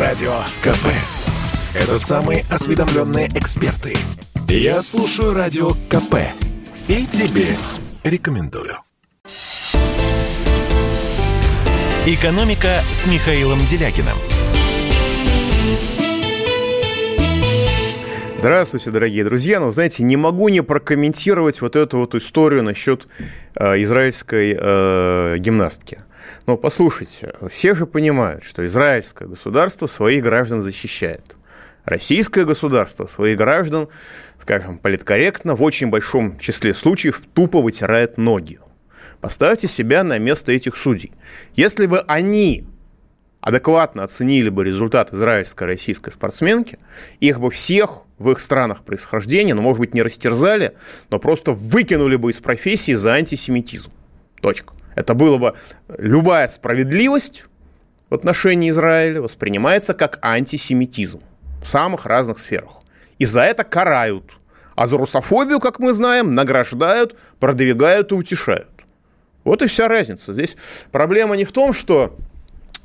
Радио КП. Это самые осведомленные эксперты. Я слушаю Радио КП. И тебе рекомендую. «Экономика» с Михаилом Делякиным. Здравствуйте, дорогие друзья. Ну, знаете, не могу не прокомментировать вот эту вот историю насчет э, израильской э, гимнастки. Но послушайте, все же понимают, что израильское государство своих граждан защищает. Российское государство своих граждан, скажем, политкорректно, в очень большом числе случаев тупо вытирает ноги. Поставьте себя на место этих судей. Если бы они адекватно оценили бы результат израильской российской спортсменки, их бы всех в их странах происхождения, ну, может быть, не растерзали, но просто выкинули бы из профессии за антисемитизм. Точка. Это было бы любая справедливость в отношении Израиля воспринимается как антисемитизм в самых разных сферах. И за это карают. А за русофобию, как мы знаем, награждают, продвигают и утешают. Вот и вся разница. Здесь проблема не в том, что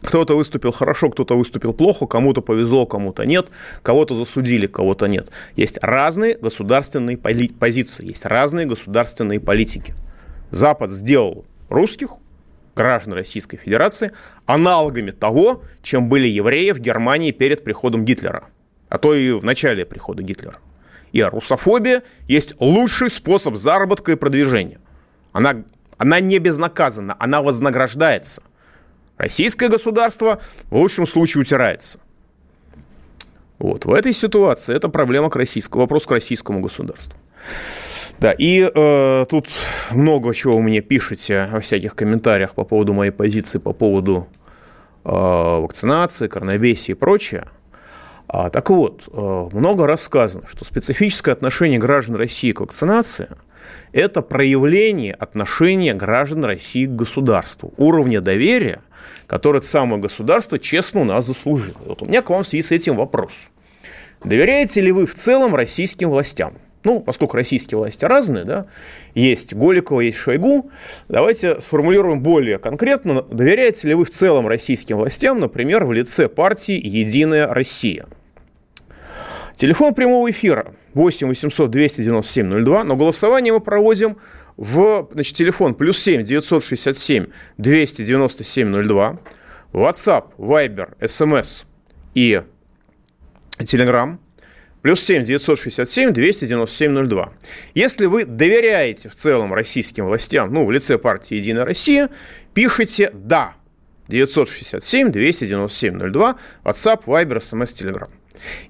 кто-то выступил хорошо, кто-то выступил плохо, кому-то повезло, кому-то нет, кого-то засудили, кого-то нет. Есть разные государственные позиции, есть разные государственные политики. Запад сделал русских, граждан Российской Федерации, аналогами того, чем были евреи в Германии перед приходом Гитлера, а то и в начале прихода Гитлера. И русофобия есть лучший способ заработка и продвижения. Она, она не безнаказанна, она вознаграждается. Российское государство в лучшем случае утирается. Вот. В этой ситуации это проблема к российскому, вопрос к российскому государству. Да, и э, тут много чего мне пишете во всяких комментариях по поводу моей позиции, по поводу э, вакцинации, коронавируса и прочее. А, так вот, э, много рассказано, что специфическое отношение граждан России к вакцинации – это проявление отношения граждан России к государству, уровня доверия, которое самое государство честно у нас заслужило. Вот у меня к вам в связи с этим вопрос. Доверяете ли вы в целом российским властям? Ну, поскольку российские власти разные, да, есть Голикова, есть Шойгу, давайте сформулируем более конкретно, доверяете ли вы в целом российским властям, например, в лице партии «Единая Россия»? Телефон прямого эфира 8 800 297 02, но голосование мы проводим в, значит, телефон плюс 7 967 297 02, WhatsApp, Viber, SMS и Telegram – Плюс 7 967 297 02. Если вы доверяете в целом российским властям, ну, в лице партии «Единая Россия», пишите «да». 967 297 02, WhatsApp, Viber, SMS, Telegram.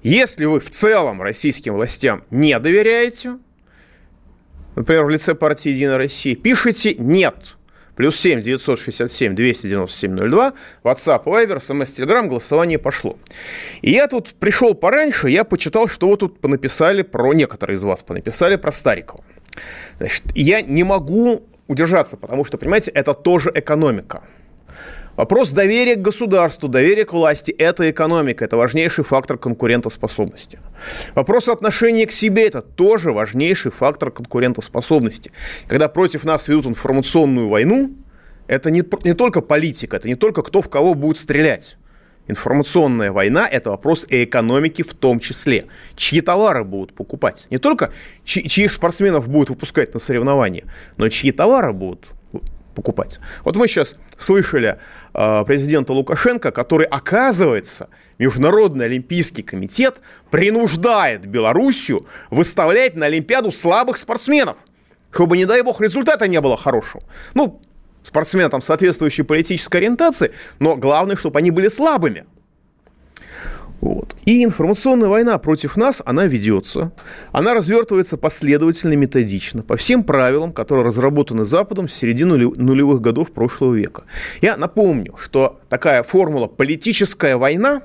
Если вы в целом российским властям не доверяете, например, в лице партии «Единая Россия», пишите «нет». Плюс 7 967 297 02, WhatsApp, Viber, SMS, Telegram, голосование пошло. И я тут пришел пораньше, я почитал, что вы тут понаписали про, некоторые из вас понаписали про Старикова. Значит, я не могу удержаться, потому что, понимаете, это тоже экономика. Вопрос доверия к государству, доверия к власти – это экономика, это важнейший фактор конкурентоспособности. Вопрос отношения к себе – это тоже важнейший фактор конкурентоспособности. Когда против нас ведут информационную войну, это не, не только политика, это не только кто в кого будет стрелять. Информационная война – это вопрос и экономики в том числе. Чьи товары будут покупать? Не только чьи, чьих спортсменов будут выпускать на соревнования, но чьи товары будут покупать. Вот мы сейчас слышали э, президента Лукашенко, который, оказывается, Международный Олимпийский комитет принуждает Белоруссию выставлять на Олимпиаду слабых спортсменов, чтобы, не дай бог, результата не было хорошего. Ну, спортсмены там соответствующей политической ориентации, но главное, чтобы они были слабыми – вот. И информационная война против нас, она ведется. Она развертывается последовательно, методично, по всем правилам, которые разработаны Западом с середины нулевых годов прошлого века. Я напомню, что такая формула «политическая война»,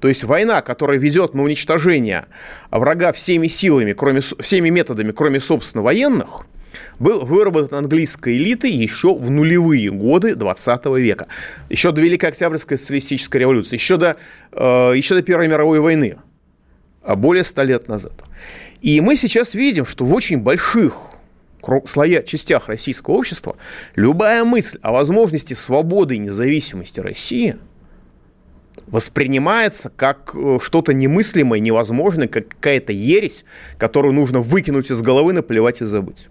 то есть война, которая ведет на уничтожение врага всеми силами, кроме, всеми методами, кроме, собственно, военных – был выработан английской элитой еще в нулевые годы 20 века. Еще до Великой Октябрьской социалистической революции, еще до, э, еще до Первой мировой войны, а более ста лет назад. И мы сейчас видим, что в очень больших слоя, частях российского общества любая мысль о возможности свободы и независимости России воспринимается как э, что-то немыслимое, невозможное, как какая-то ересь, которую нужно выкинуть из головы, наплевать и забыть.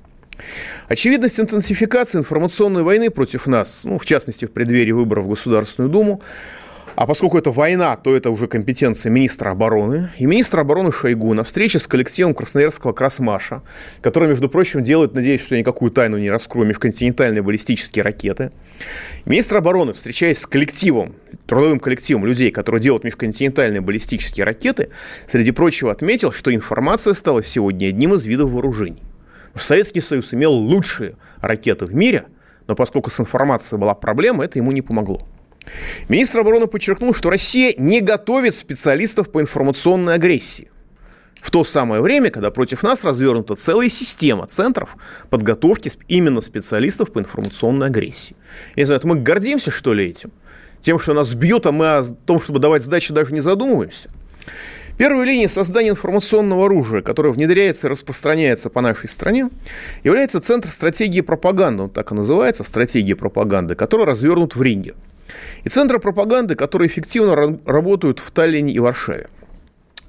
Очевидность интенсификации информационной войны против нас, ну, в частности, в преддверии выборов в Государственную Думу, а поскольку это война, то это уже компетенция министра обороны. И министр обороны Шойгу на встрече с коллективом Красноярского Красмаша, который, между прочим, делает, надеюсь, что я никакую тайну не раскрою, межконтинентальные баллистические ракеты. Министр обороны, встречаясь с коллективом, трудовым коллективом людей, которые делают межконтинентальные баллистические ракеты, среди прочего отметил, что информация стала сегодня одним из видов вооружений. Советский Союз имел лучшие ракеты в мире, но поскольку с информацией была проблема, это ему не помогло. Министр обороны подчеркнул, что Россия не готовит специалистов по информационной агрессии. В то самое время, когда против нас развернута целая система центров подготовки именно специалистов по информационной агрессии. Я не знаю, это мы гордимся, что ли, этим? Тем, что нас бьют, а мы о том, чтобы давать сдачи, даже не задумываемся. Первой линией создания информационного оружия, которое внедряется и распространяется по нашей стране, является Центр стратегии пропаганды, он так и называется, стратегия пропаганды, который развернут в Ринге – и центры пропаганды, которые эффективно работают в Таллине и Варшаве.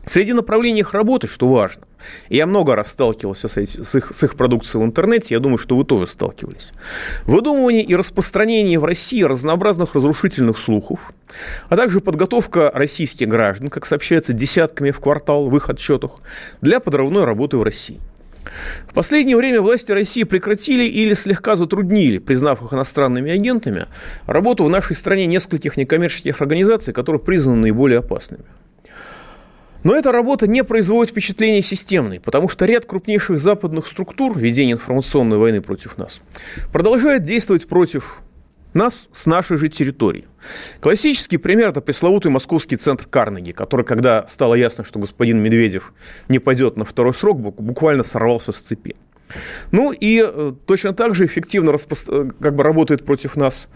Среди направлений их работы, что важно, я много раз сталкивался с, эти, с, их, с их продукцией в интернете, я думаю, что вы тоже сталкивались. Выдумывание и распространение в России разнообразных разрушительных слухов, а также подготовка российских граждан, как сообщается, десятками в квартал в их отчетах, для подрывной работы в России – в последнее время власти России прекратили или слегка затруднили, признав их иностранными агентами, работу в нашей стране нескольких некоммерческих организаций, которые признаны наиболее опасными. Но эта работа не производит впечатление системной, потому что ряд крупнейших западных структур ведения информационной войны против нас продолжает действовать против нас с нашей же территории. Классический пример – это пресловутый московский центр Карнеги, который, когда стало ясно, что господин Медведев не пойдет на второй срок, буквально сорвался с цепи. Ну и э, точно так же эффективно. Э, как бы работает против нас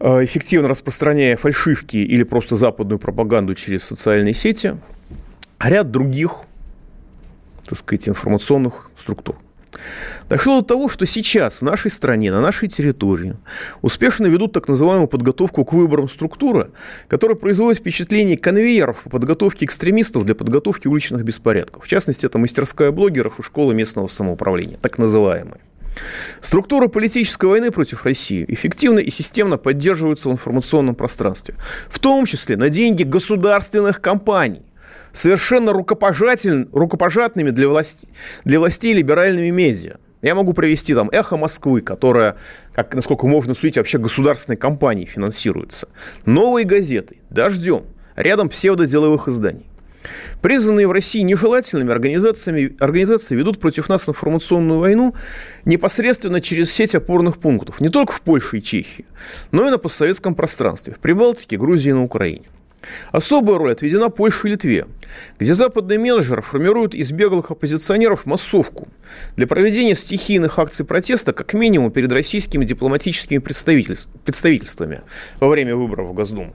эффективно распространяя фальшивки или просто западную пропаганду через социальные сети, ряд других, так сказать, информационных структур. Дошло до того, что сейчас в нашей стране, на нашей территории успешно ведут так называемую подготовку к выборам структуры, которая производит впечатление конвейеров по подготовке экстремистов для подготовки уличных беспорядков. В частности, это мастерская блогеров и школа местного самоуправления, так называемые. Структура политической войны против России эффективно и системно поддерживаются в информационном пространстве, в том числе на деньги государственных компаний совершенно рукопожатными для, власти, для властей либеральными медиа. Я могу привести там «Эхо Москвы», которая, как, насколько можно судить, вообще государственной компанией финансируется. Новые газеты, «Дождем», рядом псевдоделовых изданий. Признанные в России нежелательными организациями, организации ведут против нас информационную войну непосредственно через сеть опорных пунктов, не только в Польше и Чехии, но и на постсоветском пространстве, в Прибалтике, Грузии и на Украине. Особая роль отведена Польше и Литве, где западные менеджеры формируют из беглых оппозиционеров массовку для проведения стихийных акций протеста как минимум перед российскими дипломатическими представительствами во время выборов в Госдуму.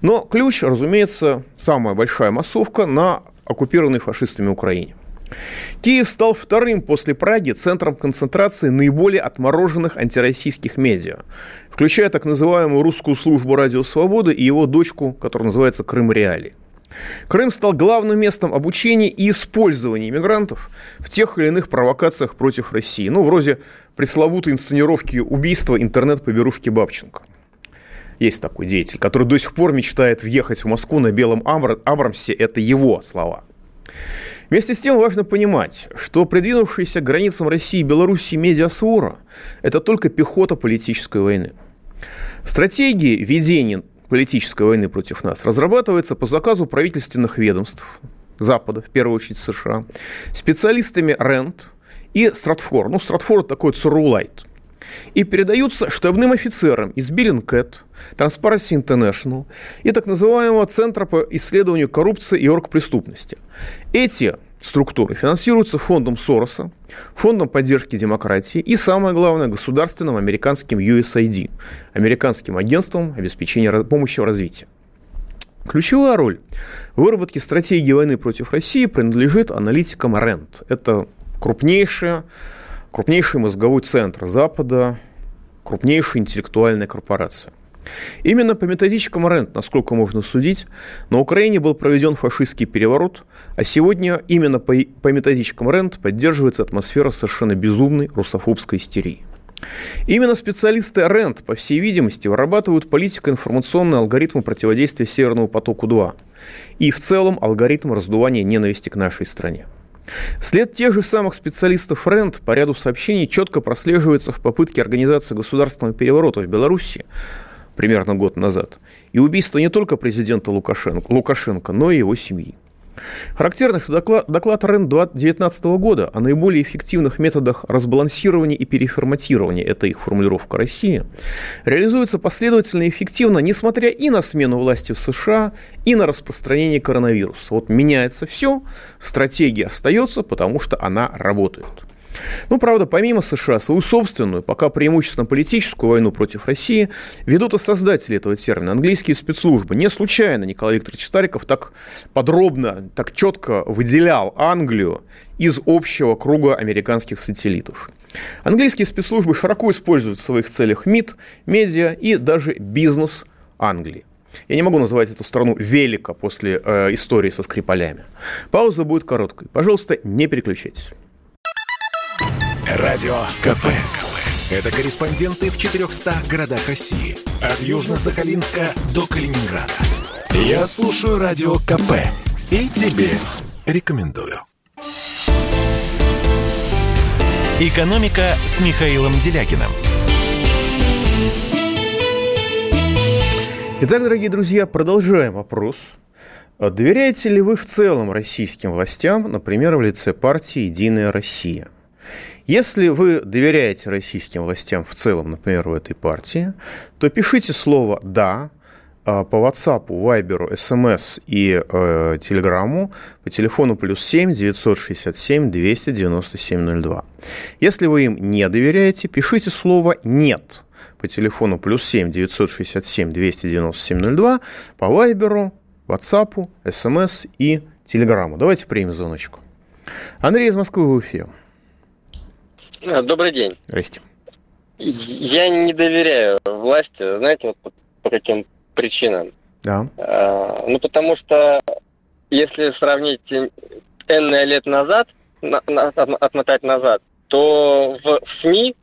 Но ключ, разумеется, самая большая массовка на оккупированной фашистами Украине. Киев стал вторым после Праги центром концентрации наиболее отмороженных антироссийских медиа, включая так называемую русскую службу «Радио Свободы» и его дочку, которая называется «Крым Реали». Крым стал главным местом обучения и использования иммигрантов в тех или иных провокациях против России. Ну, вроде пресловутой инсценировки убийства интернет-поберушки Бабченко. Есть такой деятель, который до сих пор мечтает въехать в Москву на белом Абрамсе. Это его слова. Вместе с тем важно понимать, что придвинувшиеся к границам России и Белоруссии медиасвора – это только пехота политической войны. Стратегии ведения политической войны против нас разрабатывается по заказу правительственных ведомств Запада, в первую очередь США, специалистами РЕНТ и Стратфор. Ну, Стратфор – такой ЦРУ-лайт – и передаются штабным офицерам из Billingcat, Transparency International и так называемого Центра по исследованию коррупции и оргпреступности. Эти структуры финансируются фондом Сороса, фондом поддержки демократии и, самое главное, государственным американским USAID, американским агентством обеспечения помощи в развитии. Ключевая роль в выработке стратегии войны против России принадлежит аналитикам РЕНТ. Это крупнейшая крупнейший мозговой центр Запада, крупнейшая интеллектуальная корпорация. Именно по методичкам РЕНД, насколько можно судить, на Украине был проведен фашистский переворот, а сегодня именно по, по методичкам РЕНД поддерживается атмосфера совершенно безумной русофобской истерии. Именно специалисты РЕНД, по всей видимости, вырабатывают политико-информационные алгоритмы противодействия Северному потоку-2 и в целом алгоритм раздувания ненависти к нашей стране. След тех же самых специалистов РЕНД по ряду сообщений четко прослеживается в попытке организации государственного переворота в Беларуси примерно год назад и убийства не только президента Лукашенко, Лукашенко но и его семьи. Характерно, что доклад, доклад РЕН 2019 года о наиболее эффективных методах разбалансирования и переформатирования, это их формулировка России, реализуется последовательно и эффективно, несмотря и на смену власти в США, и на распространение коронавируса. Вот меняется все, стратегия остается, потому что она работает. Ну, правда, помимо США, свою собственную, пока преимущественно политическую войну против России ведут и создатели этого термина, английские спецслужбы. Не случайно Николай Викторович Стариков так подробно, так четко выделял Англию из общего круга американских сателлитов. Английские спецслужбы широко используют в своих целях МИД, медиа и даже бизнес Англии. Я не могу называть эту страну велико после э, истории со Скрипалями. Пауза будет короткой. Пожалуйста, не переключайтесь. Радио КП. Это корреспонденты в 400 городах России. От Южно-Сахалинска до Калининграда. Я слушаю Радио КП. И тебе рекомендую. «Экономика» с Михаилом Делякиным. Итак, дорогие друзья, продолжаем опрос. Доверяете ли вы в целом российским властям, например, в лице партии «Единая Россия»? Если вы доверяете российским властям в целом, например, в этой партии, то пишите слово «да», а, по WhatsApp, Viber, SMS и э, Telegram по телефону плюс 7 967 297 02. Если вы им не доверяете, пишите слово «нет» по телефону плюс 7 967 297 02 по Viber, WhatsApp, SMS и Telegram. Давайте примем звоночку. Андрей из Москвы в эфире. Э, добрый день. Здрасте. Я не доверяю власти, знаете, вот по, каким причинам. Да. А, ну, потому что если сравнить энное лет назад, на, на, отмотать назад, то в, СМИ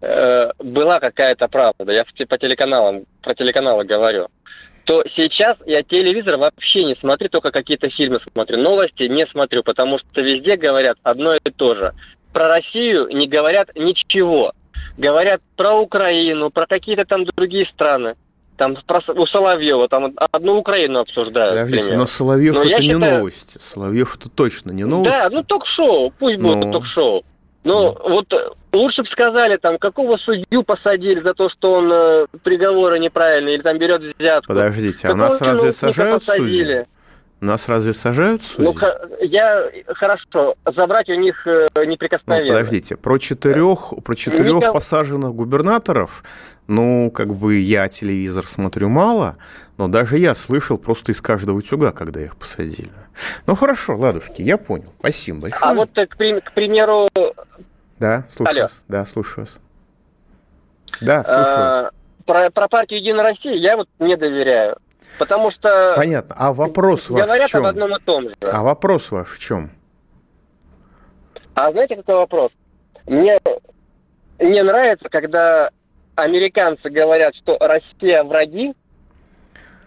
э, была какая-то правда. Я по телеканалам, про телеканалы говорю. То сейчас я телевизор вообще не смотрю, только какие-то фильмы смотрю. Новости не смотрю, потому что везде говорят одно и то же про Россию не говорят ничего. Говорят про Украину, про какие-то там другие страны. Там про, у Соловьева там одну Украину обсуждают. Подождите, но Соловьев но это не считаю... новости. Соловьев это точно не новости. Да, ну ток-шоу, пусть но... будет ток-шоу. Ну, ну, вот лучше бы сказали, там, какого судью посадили за то, что он э, приговоры неправильные, или там берет взятку. Подождите, а нас разве сажают судьи? Нас разве сажают судьи? Ну, я, хорошо, забрать у них э, неприкосновенно. Ну, подождите, про четырех, про четырех Никак... посаженных губернаторов, ну, как бы я телевизор смотрю мало, но даже я слышал просто из каждого утюга, когда их посадили. Ну, хорошо, ладушки, я понял. Спасибо большое. А вот, э, к, к примеру... Да, слушаю Алло. вас. Да, слушаю вас. Да, слушаю а, вас. Про, про партию «Единая Россия» я вот не доверяю. Потому что... Понятно. А вопрос ваш говорят в чем? об одном и том же. А вопрос ваш в чем? А знаете, какой вопрос? Мне не нравится, когда американцы говорят, что Россия враги,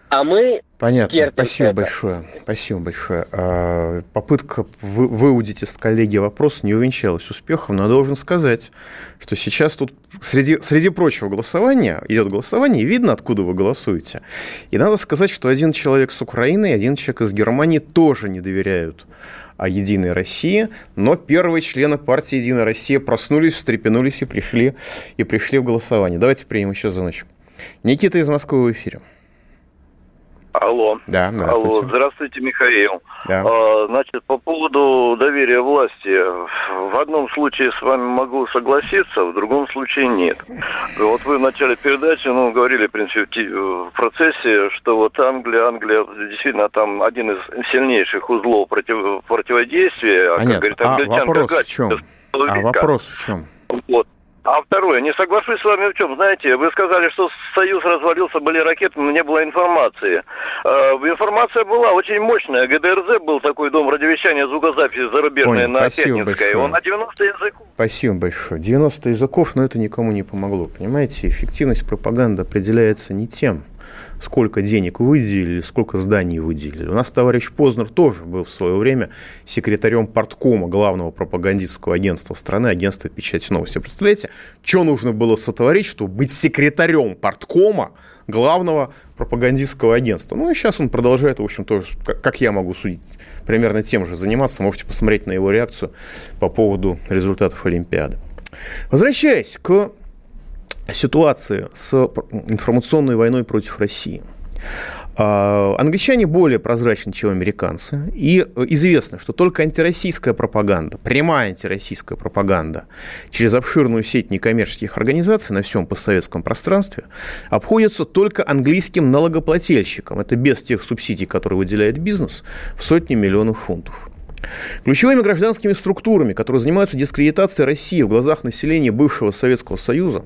а мы Понятно. Спасибо это. большое. Спасибо большое. А, попытка выудить из коллеги вопрос не увенчалась успехом, но я должен сказать, что сейчас тут среди, среди прочего голосования идет голосование, и видно, откуда вы голосуете. И надо сказать, что один человек с Украины и один человек из Германии тоже не доверяют о «Единой России», но первые члены партии «Единая Россия» проснулись, встрепенулись и пришли, и пришли в голосование. Давайте примем еще звоночек. Никита из Москвы в эфире. Алло. Да, здравствуйте. Алло, здравствуйте, Михаил. Да. А, значит, по поводу доверия власти. В одном случае с вами могу согласиться, в другом случае нет. Вот вы в начале передачи, ну, говорили, в принципе, в процессе, что вот Англия, Англия действительно там один из сильнейших узлов против, противодействия. А, как говорит, а вопрос в чем? А вопрос в чем? Вот. А второе, не соглашусь с вами в чем. Знаете, вы сказали, что Союз развалился, были ракеты, но не было информации. Э, информация была очень мощная. ГДРЗ был такой дом радиовещания звукозаписи зарубежной Понял, на спасибо Пятницкой. большое. Он на 90 языков. Спасибо большое. 90 языков, но это никому не помогло. Понимаете, эффективность пропаганды определяется не тем, сколько денег выделили, сколько зданий выделили. У нас товарищ Познер тоже был в свое время секретарем порткома главного пропагандистского агентства страны, агентства печати новости. Представляете, что нужно было сотворить, чтобы быть секретарем порткома главного пропагандистского агентства. Ну и сейчас он продолжает, в общем, тоже, как я могу судить, примерно тем же заниматься. Можете посмотреть на его реакцию по поводу результатов Олимпиады. Возвращаясь к ситуации с информационной войной против России. А, англичане более прозрачны, чем американцы. И известно, что только антироссийская пропаганда, прямая антироссийская пропаганда через обширную сеть некоммерческих организаций на всем постсоветском пространстве обходится только английским налогоплательщикам. Это без тех субсидий, которые выделяет бизнес, в сотни миллионов фунтов. Ключевыми гражданскими структурами, которые занимаются дискредитацией России в глазах населения бывшего Советского Союза,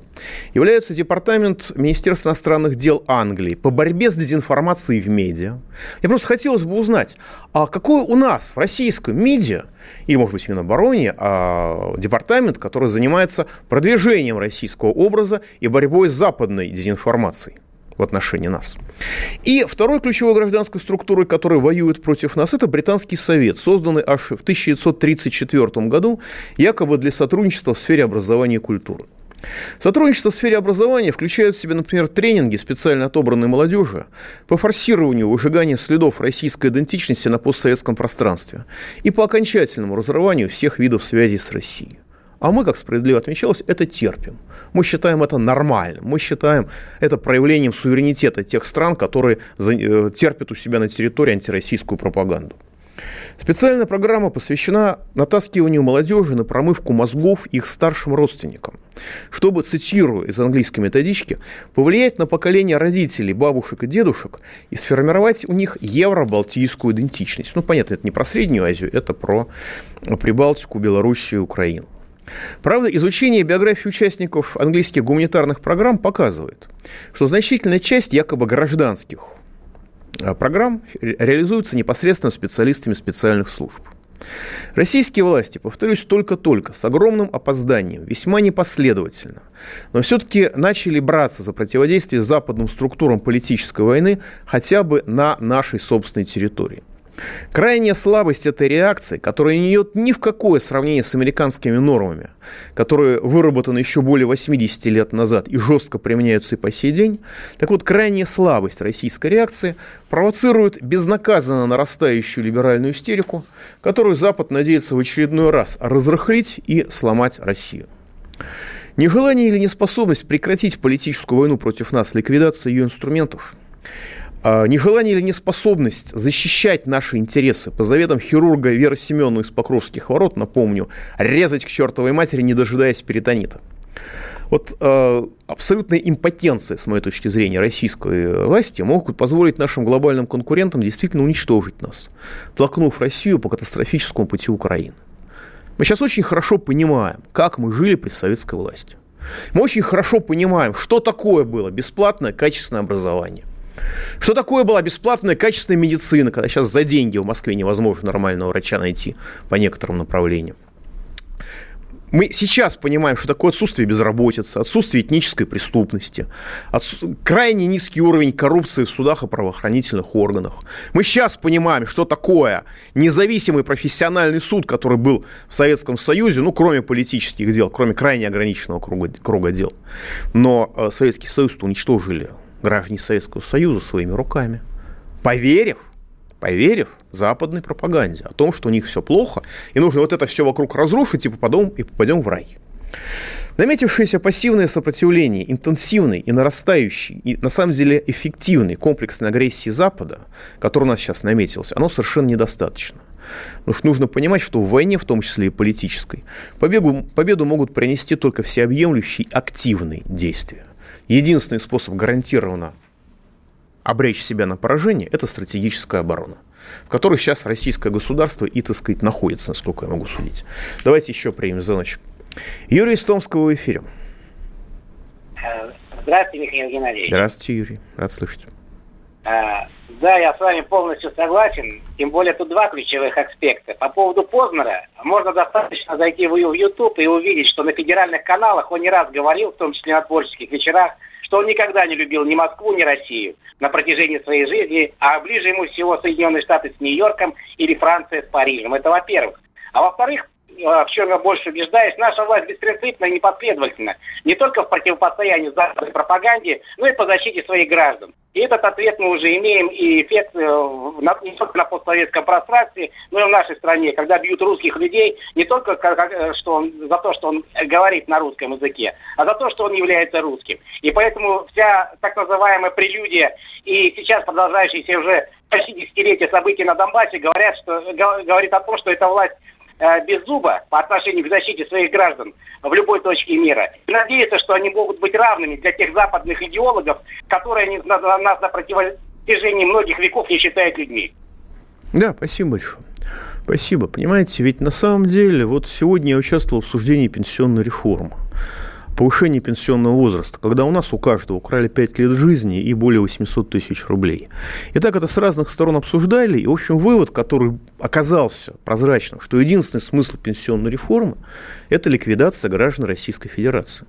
являются Департамент Министерства иностранных дел Англии по борьбе с дезинформацией в медиа. Я просто хотелось бы узнать, а какой у нас в российском медиа, или, может быть, именно обороне, а департамент, который занимается продвижением российского образа и борьбой с западной дезинформацией? В отношении нас. И второй ключевой гражданской структурой, которая воюет против нас, это Британский совет, созданный аж в 1934 году якобы для сотрудничества в сфере образования и культуры. Сотрудничество в сфере образования включает в себя, например, тренинги, специально отобранной молодежи, по форсированию выжигания следов российской идентичности на постсоветском пространстве и по окончательному разрыванию всех видов связи с Россией. А мы, как справедливо отмечалось, это терпим. Мы считаем это нормальным. Мы считаем это проявлением суверенитета тех стран, которые э, терпят у себя на территории антироссийскую пропаганду. Специальная программа посвящена натаскиванию молодежи на промывку мозгов их старшим родственникам, чтобы, цитирую из английской методички, повлиять на поколение родителей, бабушек и дедушек и сформировать у них евро-балтийскую идентичность. Ну, понятно, это не про Среднюю Азию, это про Прибалтику, Белоруссию Украину. Правда, изучение биографии участников английских гуманитарных программ показывает, что значительная часть якобы гражданских а, программ реализуется непосредственно специалистами специальных служб. Российские власти, повторюсь, только-только, с огромным опозданием, весьма непоследовательно, но все-таки начали браться за противодействие западным структурам политической войны хотя бы на нашей собственной территории. Крайняя слабость этой реакции, которая не идет ни в какое сравнение с американскими нормами, которые выработаны еще более 80 лет назад и жестко применяются и по сей день, так вот, крайняя слабость российской реакции провоцирует безнаказанно нарастающую либеральную истерику, которую Запад надеется в очередной раз разрыхлить и сломать Россию. Нежелание или неспособность прекратить политическую войну против нас, ликвидация ее инструментов – нежелание или неспособность защищать наши интересы по заветам хирурга Веры Семеновны из Покровских ворот, напомню, резать к чертовой матери, не дожидаясь перитонита. Вот э, абсолютная импотенция, с моей точки зрения, российской власти могут позволить нашим глобальным конкурентам действительно уничтожить нас, толкнув Россию по катастрофическому пути Украины. Мы сейчас очень хорошо понимаем, как мы жили при советской власти. Мы очень хорошо понимаем, что такое было бесплатное качественное образование. Что такое была бесплатная качественная медицина, когда сейчас за деньги в Москве невозможно нормального врача найти по некоторым направлениям? Мы сейчас понимаем, что такое отсутствие безработицы, отсутствие этнической преступности, отсу... крайне низкий уровень коррупции в судах и правоохранительных органах. Мы сейчас понимаем, что такое независимый профессиональный суд, который был в Советском Союзе, ну, кроме политических дел, кроме крайне ограниченного круга, круга дел. Но э, Советский Союз уничтожили граждане Советского Союза своими руками, поверив, поверив западной пропаганде о том, что у них все плохо, и нужно вот это все вокруг разрушить, и попадем, и попадем в рай. Наметившееся пассивное сопротивление, интенсивный и нарастающий, и на самом деле эффективный комплексной агрессии Запада, который у нас сейчас наметился, оно совершенно недостаточно. Потому что нужно понимать, что в войне, в том числе и политической, победу, победу могут принести только всеобъемлющие активные действия. Единственный способ гарантированно обречь себя на поражение – это стратегическая оборона, в которой сейчас российское государство и, так сказать, находится, насколько я могу судить. Давайте еще примем звоночек. Юрий из Томского в эфире. Здравствуйте, Михаил Геннадьевич. Здравствуйте, Юрий. Рад слышать. А, да, я с вами полностью согласен. Тем более тут два ключевых аспекта. По поводу Познера, можно достаточно зайти в YouTube и увидеть, что на федеральных каналах он не раз говорил, в том числе на творческих вечерах, что он никогда не любил ни Москву, ни Россию на протяжении своей жизни, а ближе ему всего Соединенные Штаты с Нью-Йорком или Франция с Парижем. Это во-первых. А во-вторых, в чем я больше убеждаюсь, наша власть беспринципна и непоследовательна. Не только в противопостоянии западной пропаганде, но и по защите своих граждан. И этот ответ мы уже имеем, и эффект э, не только на постсоветском пространстве, но и в нашей стране, когда бьют русских людей не только э, что он, за то, что он говорит на русском языке, а за то, что он является русским. И поэтому вся так называемая прелюдия и сейчас продолжающиеся уже почти десятилетия событий на Донбассе говорят, что, говорит о том, что эта власть Э, без зуба по отношению к защите своих граждан в любой точке мира. И надеяться, что они могут быть равными для тех западных идеологов, которые нас на протяжении многих веков не считают людьми. Да, спасибо большое. Спасибо. Понимаете, ведь на самом деле, вот сегодня я участвовал в обсуждении пенсионной реформы повышение пенсионного возраста, когда у нас у каждого украли 5 лет жизни и более 800 тысяч рублей. И так это с разных сторон обсуждали, и, в общем, вывод, который оказался прозрачным, что единственный смысл пенсионной реформы – это ликвидация граждан Российской Федерации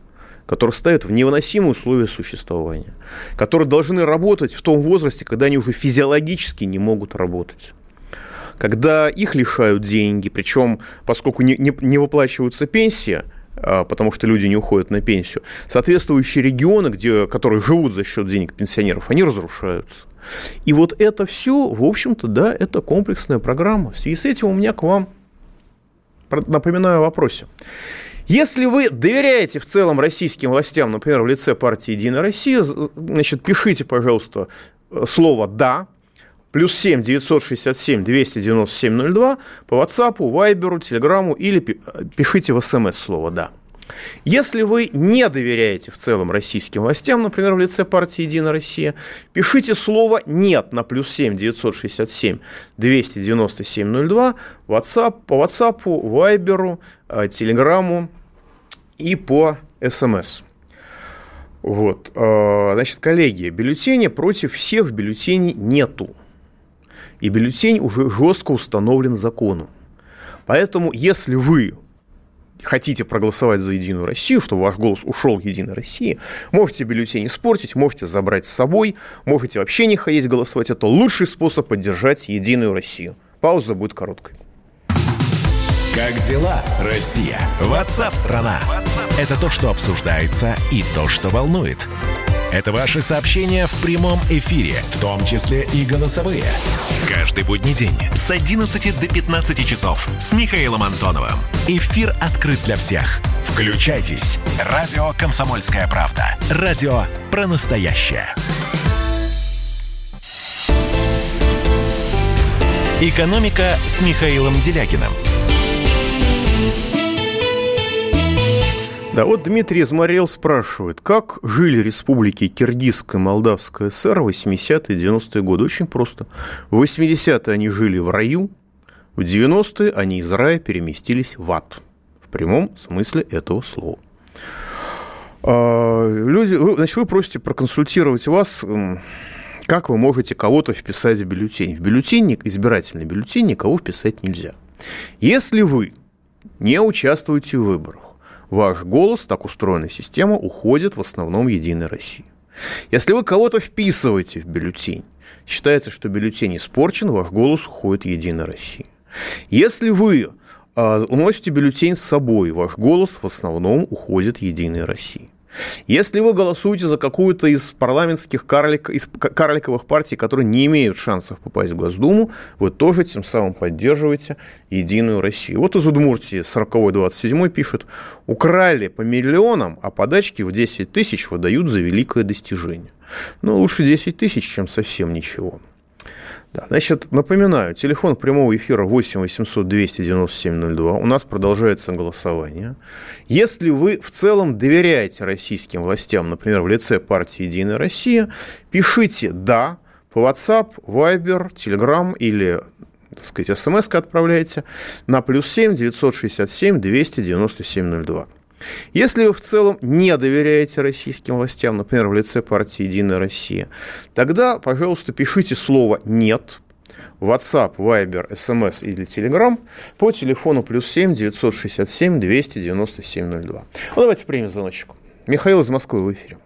которые ставят в невыносимые условия существования, которые должны работать в том возрасте, когда они уже физиологически не могут работать когда их лишают деньги, причем, поскольку не, не, не выплачиваются пенсия, а, потому что люди не уходят на пенсию. Соответствующие регионы, где, которые живут за счет денег пенсионеров, они разрушаются. И вот это все, в общем-то, да, это комплексная программа. В связи с этим у меня к вам, напоминаю о вопросе. Если вы доверяете в целом российским властям, например, в лице партии «Единая Россия», значит, пишите, пожалуйста, слово «да», плюс 7 967 297 02 по WhatsApp, Viber, Telegram или пишите в смс слово «да». Если вы не доверяете в целом российским властям, например, в лице партии «Единая Россия», пишите слово «нет» на плюс 7 967 297 02 WhatsApp, по WhatsApp, Viber, Telegram и по СМС. Вот. А, значит, коллеги, бюллетеня против всех бюллетеней нету и бюллетень уже жестко установлен законом. Поэтому, если вы хотите проголосовать за Единую Россию, чтобы ваш голос ушел в Единой России, можете бюллетень испортить, можете забрать с собой, можете вообще не ходить голосовать. Это лучший способ поддержать Единую Россию. Пауза будет короткой. Как дела, Россия? Ватсап-страна! Это то, что обсуждается и то, что волнует. Это ваши сообщения в прямом эфире, в том числе и голосовые. Каждый будний день с 11 до 15 часов с Михаилом Антоновым. Эфир открыт для всех. Включайтесь. Радио «Комсомольская правда». Радио про настоящее. «Экономика» с Михаилом Делякиным – Да, вот Дмитрий Измарел спрашивает, как жили республики Киргизская Молдавская ССР в 80-е 90-е годы? Очень просто. В 80-е они жили в раю, в 90-е они из рая переместились в ад. В прямом смысле этого слова. А, люди, вы, значит, вы просите проконсультировать вас, как вы можете кого-то вписать в бюллетень. В бюллетень, избирательный бюллетень никого вписать нельзя. Если вы не участвуете в выборах, ваш голос, так устроена система, уходит в основном Единой России. Если вы кого-то вписываете в бюллетень, считается, что бюллетень испорчен, ваш голос уходит в Единой России. Если вы э, уносите бюллетень с собой, ваш голос в основном уходит в Единой России. Если вы голосуете за какую-то из парламентских карлик, из карликовых партий, которые не имеют шансов попасть в Госдуму, вы тоже тем самым поддерживаете Единую Россию. Вот из Удмуртии 40-27 пишет, украли по миллионам, а подачки в 10 тысяч выдают за великое достижение. Ну, лучше 10 тысяч, чем совсем ничего. Да, значит, напоминаю, телефон прямого эфира 8 800 297 02. У нас продолжается голосование. Если вы в целом доверяете российским властям, например, в лице партии «Единая Россия», пишите «да» по WhatsApp, Viber, Telegram или так сказать, смс отправляйте на плюс 7 967 297 02. Если вы в целом не доверяете российским властям, например, в лице партии «Единая Россия», тогда, пожалуйста, пишите слово «нет», WhatsApp, Viber, SMS или Telegram по телефону плюс 7 967 297 02. Ну, давайте примем звоночек. Михаил из Москвы в эфире.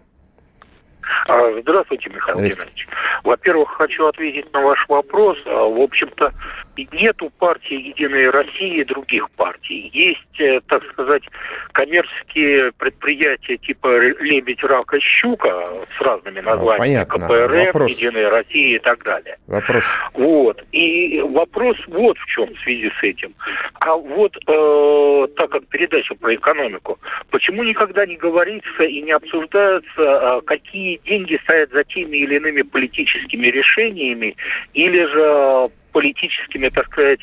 А, здравствуйте, Михаил Геннадьевич. Во-первых, хочу ответить на ваш вопрос. А, в общем-то, нет у партии «Единая Россия» других партий. Есть, э, так сказать, коммерческие предприятия типа «Лебедь, рак и щука» с разными названиями. Понятно. КПРФ, Вопрос. «Единая Россия» и так далее. Вопрос. Вот. И вопрос вот в чем в связи с этим. А вот э, так как передача про экономику, почему никогда не говорится и не обсуждается, э, какие деньги стоят за теми или иными политическими решениями или же политическими, так сказать,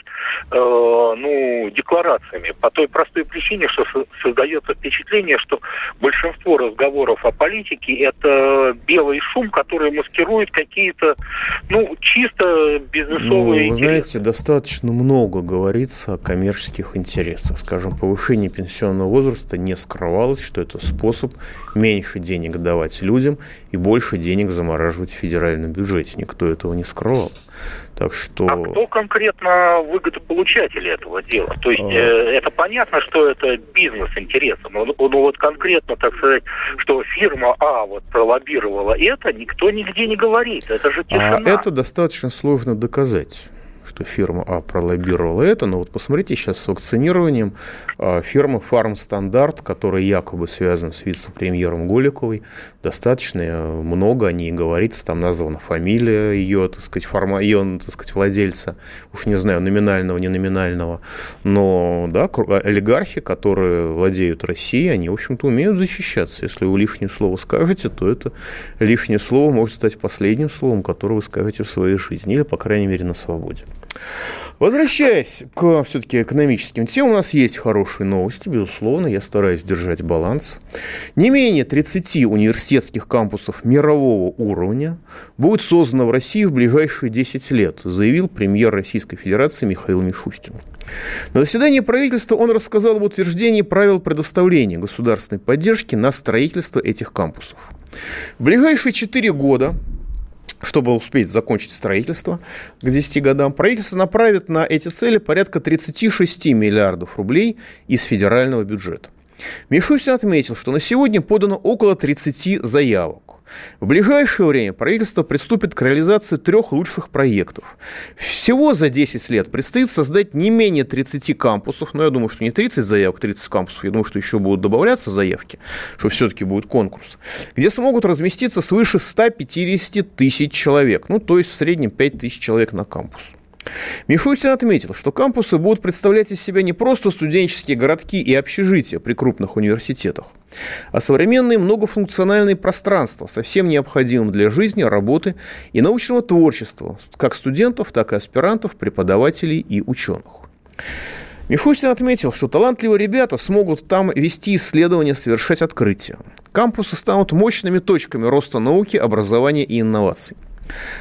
э, ну, декларациями. По той простой причине, что со- создается впечатление, что большинство разговоров о политике это белый шум, который маскирует какие-то, ну, чисто Ну, бизнесовые вы интересы. знаете, достаточно много говорится о коммерческих интересах. Скажем, повышение пенсионного возраста не скрывалось, что это способ меньше денег давать людям и больше денег замораживать в федеральном бюджете. Никто этого не скрывал. Так что... А кто конкретно выгодополучатель этого дела? То есть А. э, это понятно, что это бизнес-интересы, но, ну, ну вот конкретно, так сказать, что фирма А вот пролоббировала это, никто нигде не говорит. Это же тишина. А это достаточно сложно доказать что фирма А пролоббировала это, но вот посмотрите сейчас с вакцинированием а, фирма Farm Стандарт, которая якобы связана с вице-премьером Голиковой, достаточно э, много о ней говорится, там названа фамилия ее, так сказать, форма, ее, так сказать, владельца, уж не знаю, номинального, не номинального, но, да, кру- олигархи, которые владеют Россией, они, в общем-то, умеют защищаться. Если вы лишнее слово скажете, то это лишнее слово может стать последним словом, которое вы скажете в своей жизни, или, по крайней мере, на свободе. Возвращаясь к все-таки экономическим темам, у нас есть хорошие новости, безусловно, я стараюсь держать баланс. Не менее 30 университетских кампусов мирового уровня будет создано в России в ближайшие 10 лет, заявил премьер Российской Федерации Михаил Мишустин. На заседании правительства он рассказал об утверждении правил предоставления государственной поддержки на строительство этих кампусов. В ближайшие 4 года чтобы успеть закончить строительство к 10 годам, правительство направит на эти цели порядка 36 миллиардов рублей из федерального бюджета. Мишустин отметил, что на сегодня подано около 30 заявок. В ближайшее время правительство приступит к реализации трех лучших проектов. Всего за 10 лет предстоит создать не менее 30 кампусов, но я думаю, что не 30 заявок, 30 кампусов, я думаю, что еще будут добавляться заявки, что все-таки будет конкурс, где смогут разместиться свыше 150 тысяч человек, ну, то есть в среднем 5 тысяч человек на кампус. Мишустин отметил, что кампусы будут представлять из себя не просто студенческие городки и общежития при крупных университетах, а современные многофункциональные пространства, совсем необходимым для жизни, работы и научного творчества как студентов, так и аспирантов, преподавателей и ученых. Мишустин отметил, что талантливые ребята смогут там вести исследования, совершать открытия. Кампусы станут мощными точками роста науки, образования и инноваций.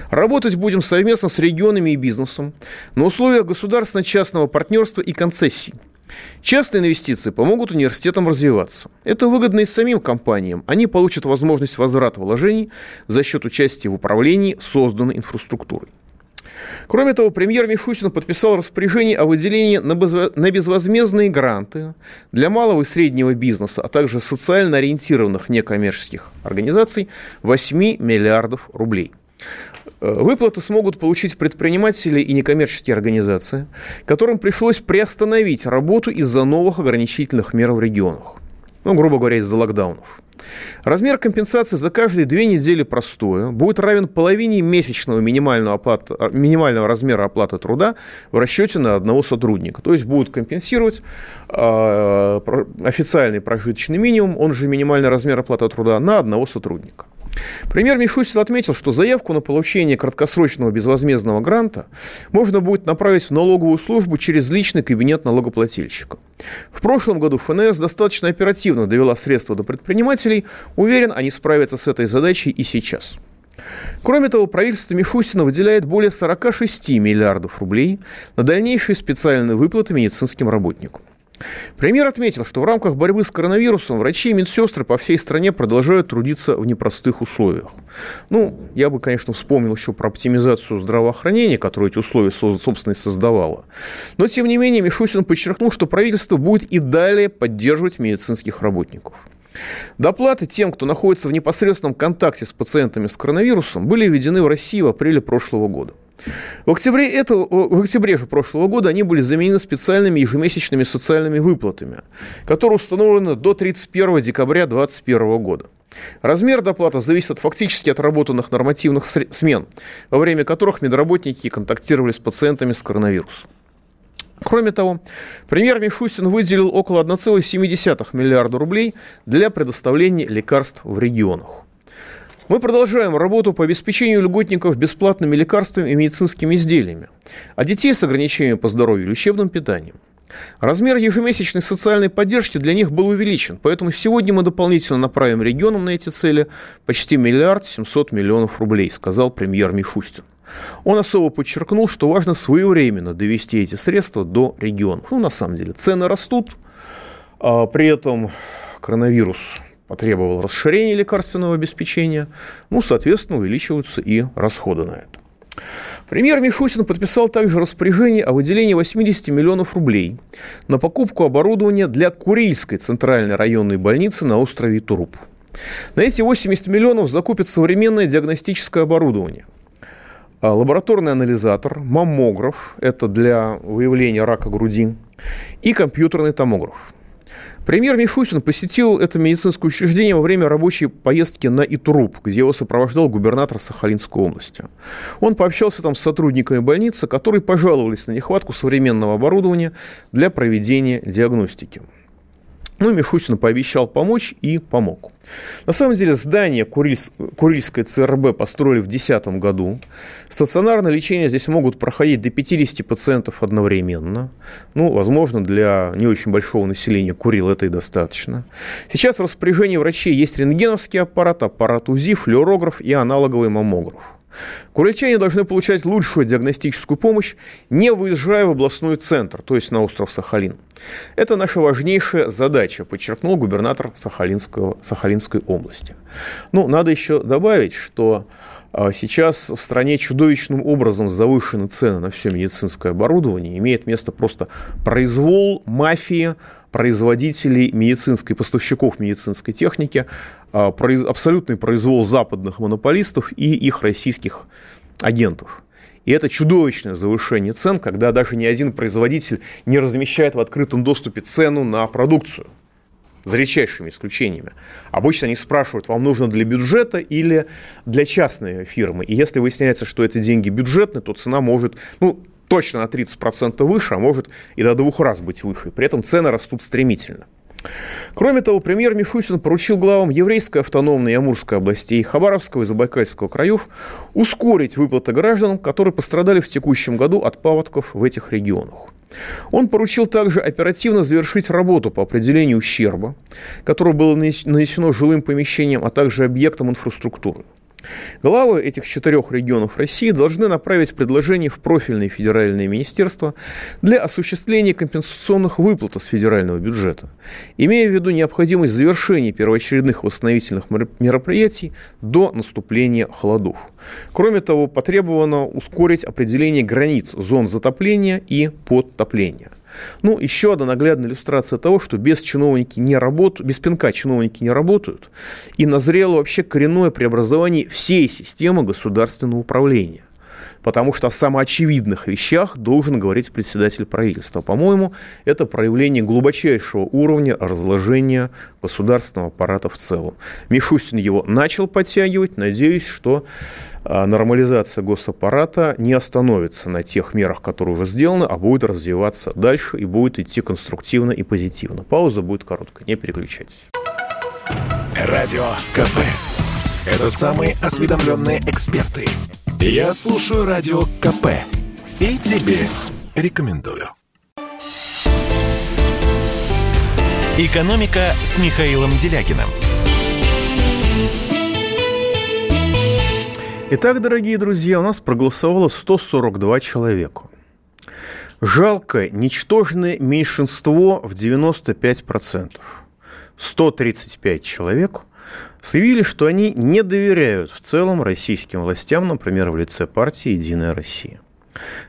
Работать будем совместно с регионами и бизнесом на условиях государственно-частного партнерства и концессий. Частные инвестиции помогут университетам развиваться. Это выгодно и самим компаниям. Они получат возможность возврата вложений за счет участия в управлении созданной инфраструктурой. Кроме того, премьер Мишустин подписал распоряжение о выделении на безвозмездные гранты для малого и среднего бизнеса, а также социально ориентированных некоммерческих организаций 8 миллиардов рублей. Выплаты смогут получить предприниматели и некоммерческие организации, которым пришлось приостановить работу из-за новых ограничительных мер в регионах. Ну, грубо говоря, из-за локдаунов. Размер компенсации за каждые две недели простоя будет равен половине месячного минимального, оплата, минимального размера оплаты труда в расчете на одного сотрудника. То есть будут компенсировать э, официальный прожиточный минимум, он же минимальный размер оплаты труда, на одного сотрудника. Премьер Мишустин отметил, что заявку на получение краткосрочного безвозмездного гранта можно будет направить в налоговую службу через личный кабинет налогоплательщика. В прошлом году ФНС достаточно оперативно довела средства до предпринимателей. Уверен, они справятся с этой задачей и сейчас. Кроме того, правительство Мишустина выделяет более 46 миллиардов рублей на дальнейшие специальные выплаты медицинским работникам. Премьер отметил, что в рамках борьбы с коронавирусом врачи и медсестры по всей стране продолжают трудиться в непростых условиях. Ну, я бы, конечно, вспомнил еще про оптимизацию здравоохранения, которую эти условия, собственно, и создавало. Но, тем не менее, Мишусин подчеркнул, что правительство будет и далее поддерживать медицинских работников. Доплаты тем, кто находится в непосредственном контакте с пациентами с коронавирусом, были введены в России в апреле прошлого года. В октябре, этого, в октябре же прошлого года они были заменены специальными ежемесячными социальными выплатами, которые установлены до 31 декабря 2021 года. Размер доплаты зависит от фактически отработанных нормативных смен, во время которых медработники контактировали с пациентами с коронавирусом. Кроме того, премьер Мишустин выделил около 1,7 миллиарда рублей для предоставления лекарств в регионах. Мы продолжаем работу по обеспечению льготников бесплатными лекарствами и медицинскими изделиями, а детей с ограничениями по здоровью лечебным питанием. Размер ежемесячной социальной поддержки для них был увеличен, поэтому сегодня мы дополнительно направим регионам на эти цели почти миллиард семьсот миллионов рублей, сказал премьер Мишустин. Он особо подчеркнул, что важно своевременно довести эти средства до регионов. Ну, на самом деле, цены растут, а при этом коронавирус потребовал расширения лекарственного обеспечения, ну, соответственно, увеличиваются и расходы на это. Премьер Мишустин подписал также распоряжение о выделении 80 миллионов рублей на покупку оборудования для Курильской центральной районной больницы на острове Туруп. На эти 80 миллионов закупят современное диагностическое оборудование. А, лабораторный анализатор, маммограф, это для выявления рака груди, и компьютерный томограф. Премьер Мишустин посетил это медицинское учреждение во время рабочей поездки на Итуруп, где его сопровождал губернатор Сахалинской области. Он пообщался там с сотрудниками больницы, которые пожаловались на нехватку современного оборудования для проведения диагностики. Ну, Мишустин пообещал помочь и помог. На самом деле здание Курильс, Курильской ЦРБ построили в 2010 году. Стационарное лечение здесь могут проходить до 50 пациентов одновременно. Ну, возможно, для не очень большого населения Курил это и достаточно. Сейчас в распоряжении врачей есть рентгеновский аппарат, аппарат УЗИ, флюорограф и аналоговый маммограф. Курильчане должны получать лучшую диагностическую помощь, не выезжая в областной центр, то есть на остров Сахалин. Это наша важнейшая задача, подчеркнул губернатор Сахалинского, Сахалинской области. Ну, надо еще добавить, что а, Сейчас в стране чудовищным образом завышены цены на все медицинское оборудование. Имеет место просто произвол, мафия, производителей медицинской, поставщиков медицинской техники, а, абсолютный произвол западных монополистов и их российских агентов. И это чудовищное завышение цен, когда даже ни один производитель не размещает в открытом доступе цену на продукцию за редчайшими исключениями. Обычно они спрашивают, вам нужно для бюджета или для частной фирмы. И если выясняется, что это деньги бюджетные, то цена может, ну, точно на 30% выше, а может и до двух раз быть выше. При этом цены растут стремительно. Кроме того, премьер Мишустин поручил главам Еврейской автономной и Амурской областей, Хабаровского и Забайкальского краев ускорить выплаты гражданам, которые пострадали в текущем году от паводков в этих регионах. Он поручил также оперативно завершить работу по определению ущерба, которое было нанесено жилым помещениям, а также объектам инфраструктуры. Главы этих четырех регионов России должны направить предложение в профильные федеральные министерства для осуществления компенсационных выплат из федерального бюджета, имея в виду необходимость завершения первоочередных восстановительных мероприятий до наступления холодов. Кроме того, потребовано ускорить определение границ зон затопления и подтопления – ну, еще одна наглядная иллюстрация того, что без чиновники не работают, без пинка чиновники не работают, и назрело вообще коренное преобразование всей системы государственного управления потому что о самоочевидных вещах должен говорить председатель правительства. По-моему, это проявление глубочайшего уровня разложения государственного аппарата в целом. Мишустин его начал подтягивать. Надеюсь, что а, нормализация госаппарата не остановится на тех мерах, которые уже сделаны, а будет развиваться дальше и будет идти конструктивно и позитивно. Пауза будет короткая, не переключайтесь. Радио КП. Это самые осведомленные эксперты. Я слушаю Радио КП и тебе рекомендую. «Экономика» с Михаилом Делякиным – Итак, дорогие друзья, у нас проголосовало 142 человека. жалкое, ничтожное меньшинство в 95%, 135 человек, заявили, что они не доверяют в целом российским властям, например, в лице партии «Единая Россия».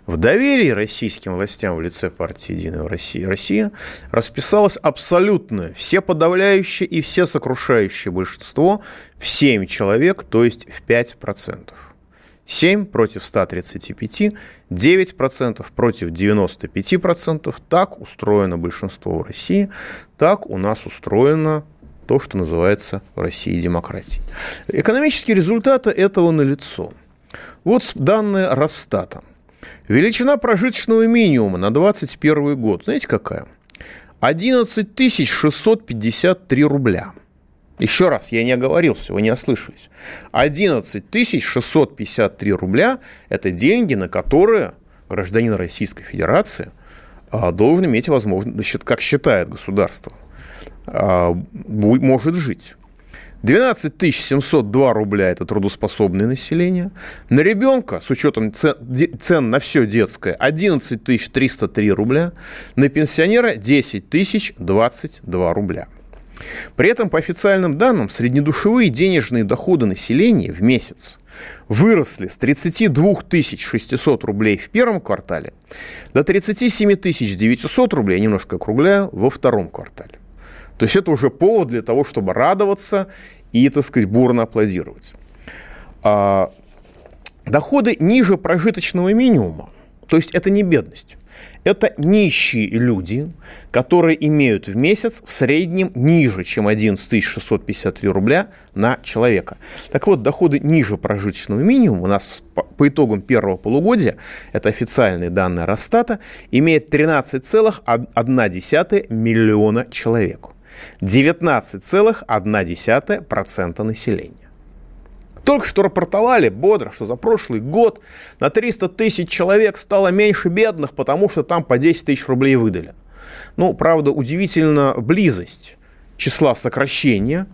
В доверии российским властям в лице партии «Единая Россия», Россия расписалось абсолютное, все подавляющее и все сокрушающее большинство в 7 человек, то есть в 5%. 7 против 135, 9% против 95%. Так устроено большинство в России, так у нас устроено то, что называется в России демократией. Экономические результаты этого налицо. Вот данные Росстата – Величина прожиточного минимума на 2021 год, знаете какая? 11 653 рубля. Еще раз, я не оговорился, вы не ослышались. 11 653 рубля – это деньги, на которые гражданин Российской Федерации а, должен иметь возможность, как считает государство, может жить. 12 702 рубля – это трудоспособное население. На ребенка, с учетом цен, цен на все детское, 11 303 рубля. На пенсионера – 10 022 рубля. При этом, по официальным данным, среднедушевые денежные доходы населения в месяц выросли с 32 600 рублей в первом квартале до 37 900 рублей, я немножко округляю, во втором квартале. То есть это уже повод для того, чтобы радоваться и, так сказать, бурно аплодировать. А, доходы ниже прожиточного минимума, то есть это не бедность. Это нищие люди, которые имеют в месяц в среднем ниже, чем 11 653 рубля на человека. Так вот, доходы ниже прожиточного минимума у нас по итогам первого полугодия, это официальные данные Росстата, имеет 13,1 миллиона человек. 19,1% населения. Только что рапортовали бодро, что за прошлый год на 300 тысяч человек стало меньше бедных, потому что там по 10 тысяч рублей выдали. Ну, правда, удивительно близость числа сокращения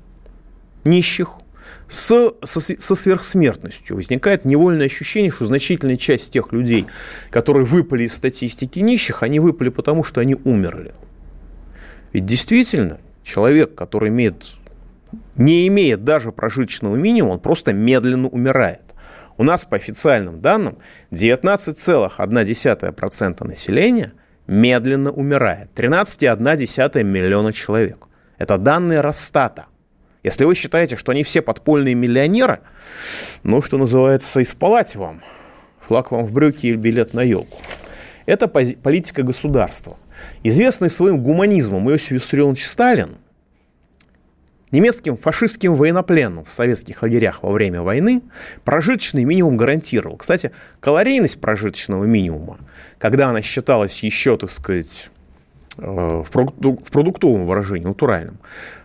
нищих с, со, со сверхсмертностью. Возникает невольное ощущение, что значительная часть тех людей, которые выпали из статистики нищих, они выпали потому, что они умерли. Ведь действительно, человек, который имеет, не имеет даже прожиточного минимума, он просто медленно умирает. У нас по официальным данным 19,1% населения медленно умирает. 13,1 миллиона человек. Это данные Росстата. Если вы считаете, что они все подпольные миллионеры, ну, что называется, исполать вам. Флаг вам в брюки или билет на елку. Это политика государства. Известный своим гуманизмом Иосиф Виссарионович Сталин немецким фашистским военнопленным в советских лагерях во время войны прожиточный минимум гарантировал. Кстати, калорийность прожиточного минимума, когда она считалась еще, так сказать, э, в продуктовом выражении, натуральном,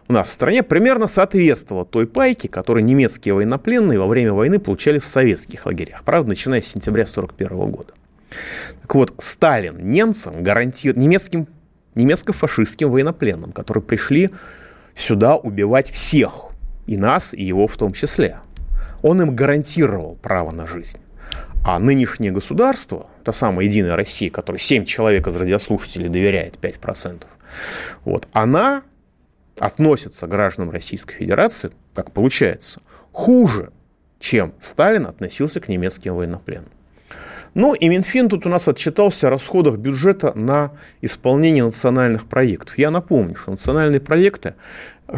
у нас в стране примерно соответствовала той пайке, которую немецкие военнопленные во время войны получали в советских лагерях. Правда, начиная с сентября 1941 года. Так вот, Сталин немцам гарантировал, немецким, немецко-фашистским военнопленным, которые пришли сюда убивать всех, и нас, и его в том числе. Он им гарантировал право на жизнь. А нынешнее государство, та самая Единая Россия, которой 7 человек из радиослушателей доверяет 5%, вот, она относится к гражданам Российской Федерации, как получается, хуже, чем Сталин относился к немецким военнопленным. Ну и Минфин тут у нас отчитался о расходах бюджета на исполнение национальных проектов. Я напомню, что национальные проекты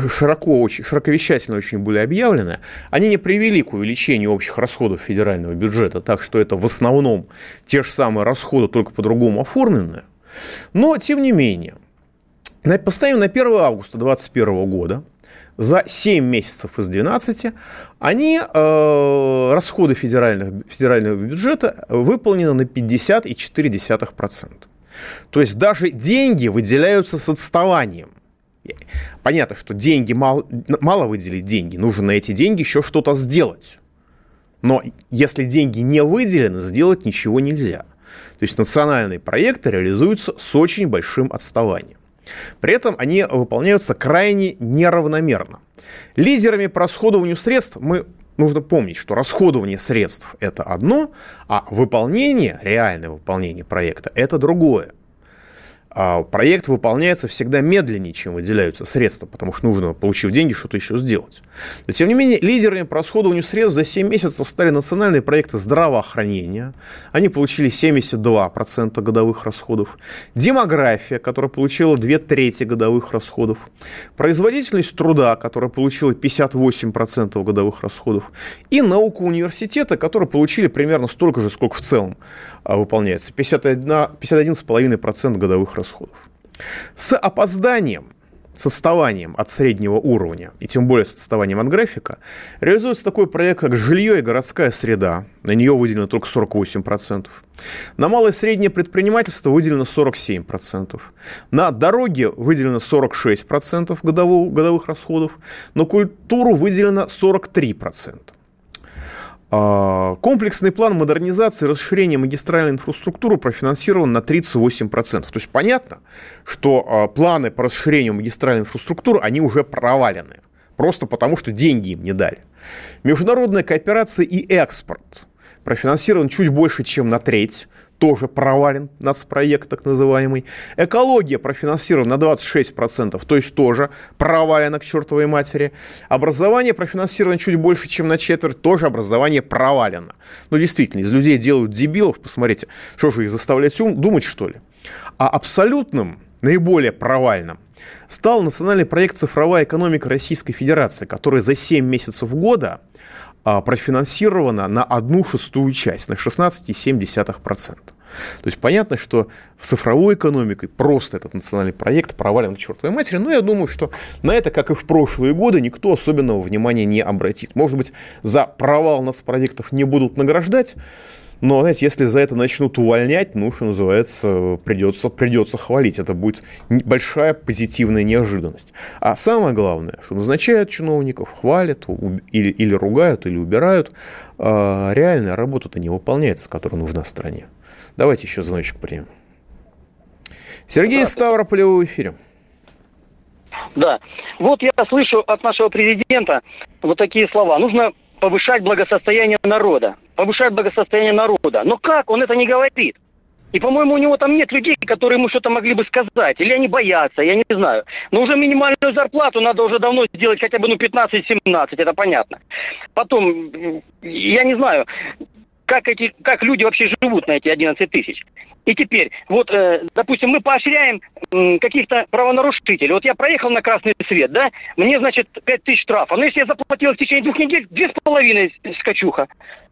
широко, очень, широковещательно очень были объявлены, они не привели к увеличению общих расходов федерального бюджета, так что это в основном те же самые расходы, только по-другому оформленные. Но, тем не менее, поставим на 1 августа 2021 года за 7 месяцев из 12 они, э, расходы федеральных, федерального бюджета выполнены на 50,4%. То есть даже деньги выделяются с отставанием. Понятно, что деньги мало, мало выделить деньги, нужно на эти деньги еще что-то сделать. Но если деньги не выделены, сделать ничего нельзя. То есть национальные проекты реализуются с очень большим отставанием. При этом они выполняются крайне неравномерно. Лидерами по расходованию средств мы нужно помнить, что расходование средств – это одно, а выполнение, реальное выполнение проекта – это другое. А проект выполняется всегда медленнее, чем выделяются средства, потому что нужно, получив деньги, что-то еще сделать. Но, тем не менее, лидерами по расходованию средств за 7 месяцев стали национальные проекты здравоохранения. Они получили 72% годовых расходов. Демография, которая получила 2 трети годовых расходов. Производительность труда, которая получила 58% годовых расходов. И наука университета, которые получили примерно столько же, сколько в целом а, выполняется. 51,5% годовых расходов. С опозданием, с отставанием от среднего уровня, и тем более с отставанием от графика, реализуется такой проект, как жилье и городская среда. На нее выделено только 48%. На малое и среднее предпринимательство выделено 47%. На дороги выделено 46% годовых, годовых расходов. На культуру выделено 43%. А, комплексный план модернизации и расширения магистральной инфраструктуры профинансирован на 38%. То есть понятно, что а, планы по расширению магистральной инфраструктуры, они уже провалены. Просто потому, что деньги им не дали. Международная кооперация и экспорт профинансирован чуть больше, чем на треть тоже провален, нацпроект так называемый. Экология профинансирована на 26%, то есть тоже провалена к чертовой матери. Образование профинансировано чуть больше, чем на четверть, тоже образование провалено. Ну, действительно, из людей делают дебилов, посмотрите, что же их заставлять ум, думать, что ли? А абсолютным, наиболее провальным стал национальный проект «Цифровая экономика Российской Федерации», который за 7 месяцев года профинансировано на одну шестую часть, на 16,7%. То есть понятно, что в цифровой экономике просто этот национальный проект провален к чертовой матери, но я думаю, что на это, как и в прошлые годы, никто особенного внимания не обратит. Может быть, за провал нас проектов не будут награждать, но, знаете, если за это начнут увольнять, ну, что называется, придется, придется хвалить. Это будет большая позитивная неожиданность. А самое главное, что назначают чиновников, хвалят или, или ругают, или убирают, а реальная работа-то не выполняется, которая нужна стране. Давайте еще звоночек примем. Сергей Ставрополь в эфире. Да. Вот я слышу от нашего президента вот такие слова. Нужно повышать благосостояние народа. Повышать благосостояние народа. Но как? Он это не говорит. И, по-моему, у него там нет людей, которые ему что-то могли бы сказать. Или они боятся, я не знаю. Но уже минимальную зарплату надо уже давно сделать хотя бы ну 15-17, это понятно. Потом, я не знаю, как, эти, как люди вообще живут на эти 11 тысяч. И теперь, вот, э, допустим, мы поощряем э, каких-то правонарушителей. Вот я проехал на красный свет, да, мне, значит, 5 тысяч штрафа. Но если я заплатил в течение двух недель, две с половиной скачуха.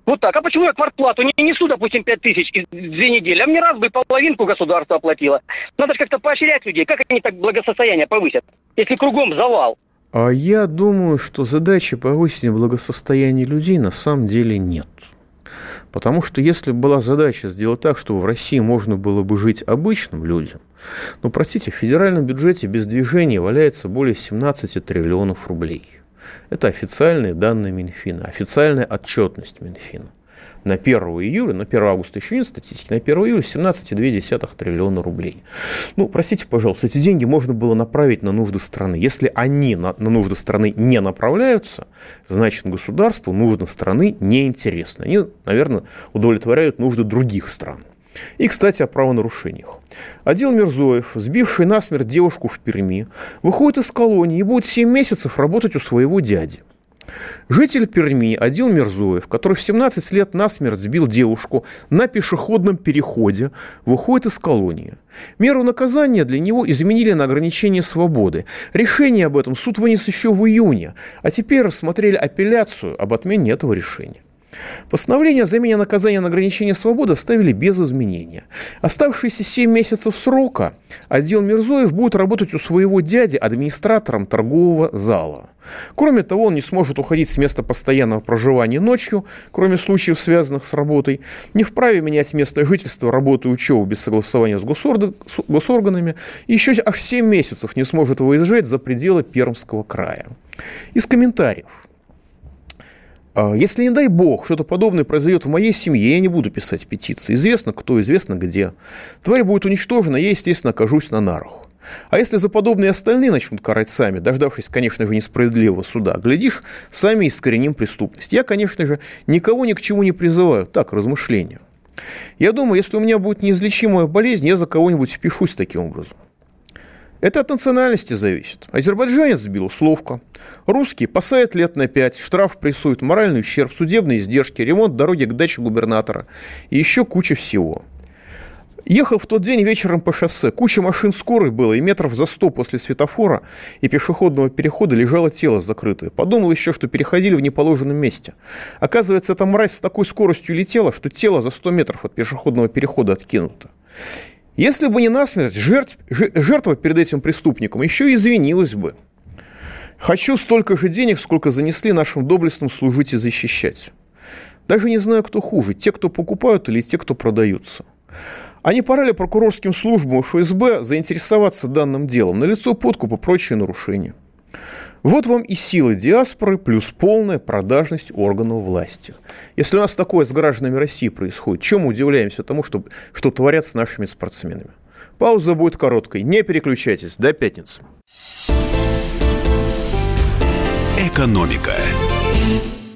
Вот так. А почему я квартплату не несу, допустим, 5 тысяч две недели, а мне раз бы половинку государство оплатило? Надо же как-то поощрять людей. Как они так благосостояние повысят, если кругом завал? А я думаю, что задачи повысить благосостояние людей на самом деле нет. Потому что если была задача сделать так, чтобы в России можно было бы жить обычным людям, ну, простите, в федеральном бюджете без движения валяется более 17 триллионов рублей. Это официальные данные Минфина, официальная отчетность Минфина на 1 июля, на 1 августа еще нет статистики, на 1 июля 17,2 триллиона рублей. Ну, простите, пожалуйста, эти деньги можно было направить на нужды страны. Если они на, на нужды страны не направляются, значит, государству нужды страны неинтересны. Они, наверное, удовлетворяют нужды других стран. И, кстати, о правонарушениях. Адил Мирзоев, сбивший насмерть девушку в Перми, выходит из колонии и будет 7 месяцев работать у своего дяди. Житель Перми Адил Мирзоев, который в 17 лет насмерть сбил девушку на пешеходном переходе, выходит из колонии. Меру наказания для него изменили на ограничение свободы. Решение об этом суд вынес еще в июне, а теперь рассмотрели апелляцию об отмене этого решения. Постановление о замене наказания на ограничение свободы оставили без изменения. Оставшиеся 7 месяцев срока отдел Мирзоев будет работать у своего дяди администратором торгового зала. Кроме того, он не сможет уходить с места постоянного проживания ночью, кроме случаев, связанных с работой, не вправе менять место жительства, работу и учебу без согласования с госорганами, и еще аж 7 месяцев не сможет выезжать за пределы Пермского края. Из комментариев. А, если, не дай бог, что-то подобное произойдет в моей семье, я не буду писать петиции. Известно кто, известно где. Тварь будет уничтожена, я, естественно, окажусь на нарах. А если за подобные остальные начнут карать сами, дождавшись, конечно же, несправедливого суда, глядишь, сами искореним преступность. Я, конечно же, никого ни к чему не призываю, так, размышлению. Я думаю, если у меня будет неизлечимая болезнь, я за кого-нибудь впишусь таким образом. Это от национальности зависит. Азербайджанец сбил условка. Русский посадят лет на пять, штраф прессует, моральный ущерб, судебные издержки, ремонт дороги к даче губернатора и еще куча всего. Ехал в тот день вечером по шоссе. Куча машин скорой было, и метров за сто после светофора и пешеходного перехода лежало тело закрытое. Подумал еще, что переходили в неположенном месте. Оказывается, эта мразь с такой скоростью летела, что тело за 100 метров от пешеходного перехода откинуто. Если бы не насмерть, жертв, жертва перед этим преступником еще и извинилась бы. Хочу столько же денег, сколько занесли нашим доблестным служить и защищать. Даже не знаю, кто хуже, те, кто покупают или те, кто продаются. А не пора ли прокурорским службам ФСБ заинтересоваться данным делом? Налицо и прочие нарушения. Вот вам и сила диаспоры плюс полная продажность органов власти. Если у нас такое с гражданами России происходит, чем мы удивляемся тому, что, что творят с нашими спортсменами? Пауза будет короткой. Не переключайтесь. До пятницы. Экономика.